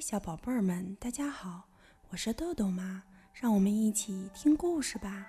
小宝贝儿们，大家好，我是豆豆妈，让我们一起听故事吧。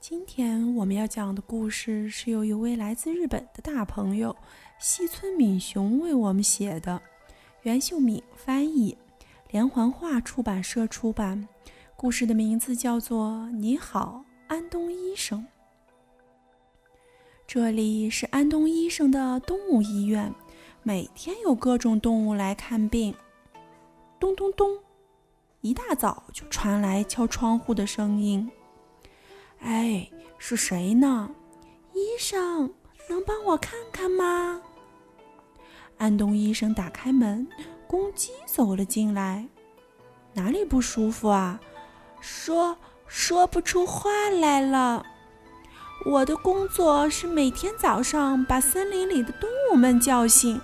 今天我们要讲的故事是由一位来自日本的大朋友西村敏雄为我们写的，袁秀敏翻译，连环画出版社出版。故事的名字叫做《你好，安东医生》。这里是安东医生的动物医院。每天有各种动物来看病。咚咚咚，一大早就传来敲窗户的声音。哎，是谁呢？医生，能帮我看看吗？安东医生打开门，公鸡走了进来。哪里不舒服啊？说说不出话来了。我的工作是每天早上把森林里的动物们叫醒。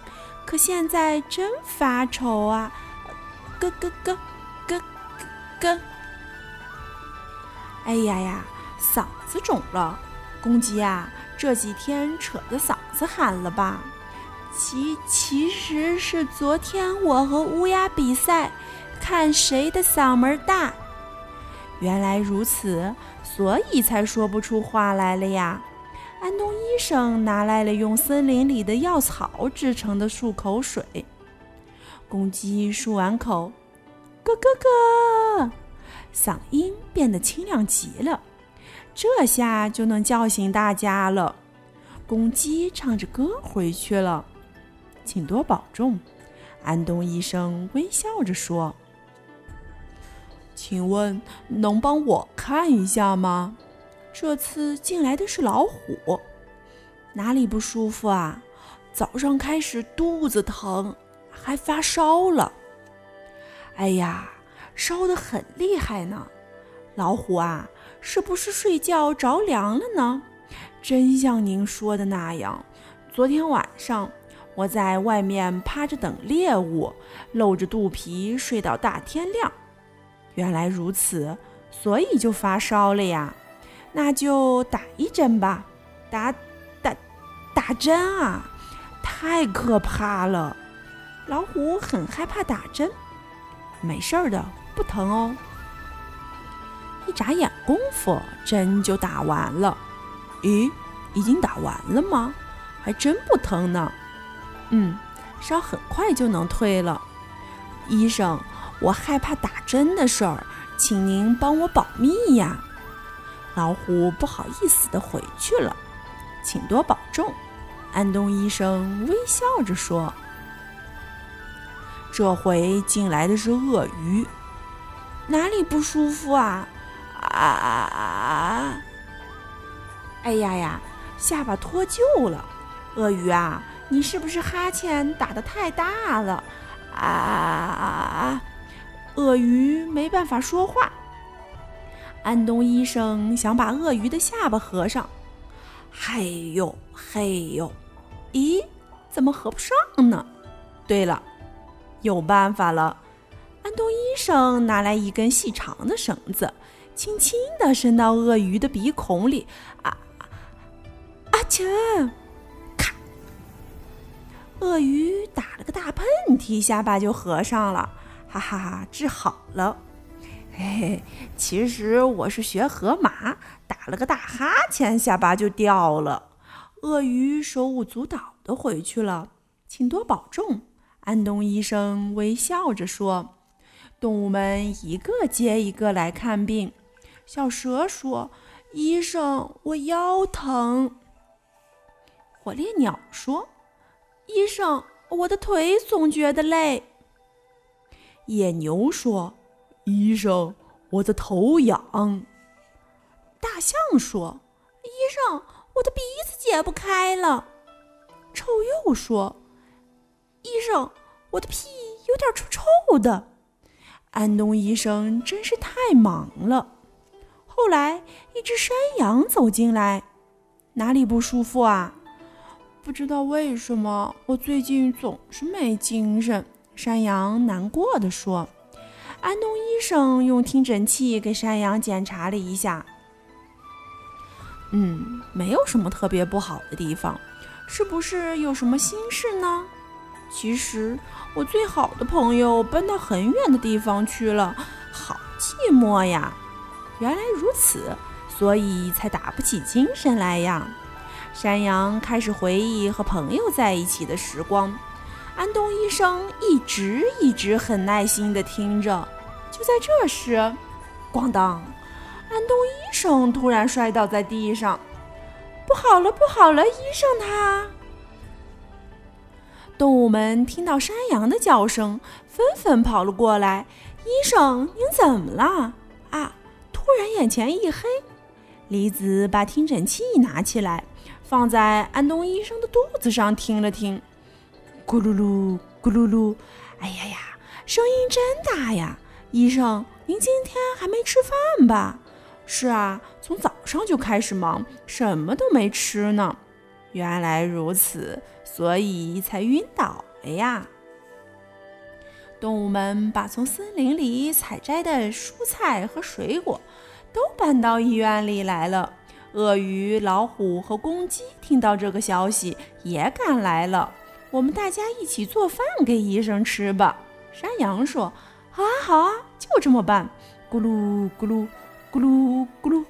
可现在真发愁啊！咯咯咯，咯咯。哎呀呀，嗓子肿了，公鸡啊，这几天扯着嗓子喊了吧？其其实是昨天我和乌鸦比赛，看谁的嗓门大。原来如此，所以才说不出话来了呀。安东医生拿来了用森林里的药草制成的漱口水。公鸡漱完口，咯咯咯，嗓音变得清亮极了。这下就能叫醒大家了。公鸡唱着歌回去了。请多保重，安东医生微笑着说：“请问能帮我看一下吗？”这次进来的是老虎，哪里不舒服啊？早上开始肚子疼，还发烧了。哎呀，烧得很厉害呢！老虎啊，是不是睡觉着凉了呢？真像您说的那样，昨天晚上我在外面趴着等猎物，露着肚皮睡到大天亮。原来如此，所以就发烧了呀。那就打一针吧，打打打针啊！太可怕了，老虎很害怕打针。没事儿的，不疼哦。一眨眼功夫，针就打完了。咦，已经打完了吗？还真不疼呢。嗯，烧很快就能退了。医生，我害怕打针的事儿，请您帮我保密呀。老虎不好意思地回去了，请多保重。安东医生微笑着说：“这回进来的是鳄鱼，哪里不舒服啊？啊！哎呀呀，下巴脱臼了。鳄鱼啊，你是不是哈欠打得太大了？啊！鳄鱼没办法说话。”安东医生想把鳄鱼的下巴合上，嘿呦嘿呦，咦，怎么合不上呢？对了，有办法了！安东医生拿来一根细长的绳子，轻轻地伸到鳄鱼的鼻孔里，啊啊切！咔！鳄鱼打了个大喷嚏，下巴就合上了，哈哈哈，治好了。嘿嘿，其实我是学河马，打了个大哈欠，下巴就掉了。鳄鱼手舞足蹈的回去了，请多保重。安东医生微笑着说：“动物们一个接一个来看病。”小蛇说：“医生，我腰疼。”火烈鸟说：“医生，我的腿总觉得累。”野牛说。医生，我的头痒。大象说：“医生，我的鼻子解不开了。”臭鼬说：“医生，我的屁有点臭臭的。”安东医生真是太忙了。后来，一只山羊走进来：“哪里不舒服啊？”不知道为什么，我最近总是没精神。山羊难过的说。安东医生用听诊器给山羊检查了一下，嗯，没有什么特别不好的地方，是不是有什么心事呢？其实我最好的朋友搬到很远的地方去了，好寂寞呀！原来如此，所以才打不起精神来呀。山羊开始回忆和朋友在一起的时光。安东医生一直一直很耐心地听着。就在这时，咣当！安东医生突然摔倒在地上。不好了，不好了，医生他！动物们听到山羊的叫声，纷纷跑了过来。医生，您怎么了？啊！突然眼前一黑，李子把听诊器拿起来，放在安东医生的肚子上听了听，咕噜噜，咕噜噜，哎呀呀，声音真大呀！医生，您今天还没吃饭吧？是啊，从早上就开始忙，什么都没吃呢。原来如此，所以才晕倒了呀。动物们把从森林里采摘的蔬菜和水果都搬到医院里来了。鳄鱼、老虎和公鸡听到这个消息也赶来了。我们大家一起做饭给医生吃吧。山羊说：“好啊，好啊，就这么办。”咕噜咕噜，咕噜咕噜。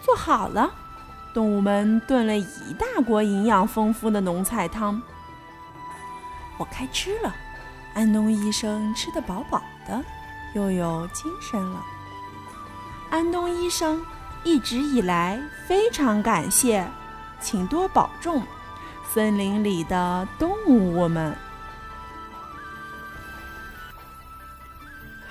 做好了，动物们炖了一大锅营养丰富的浓菜汤。我开吃了，安东医生吃得饱饱的，又有精神了。安东医生一直以来非常感谢，请多保重，森林里的动物们。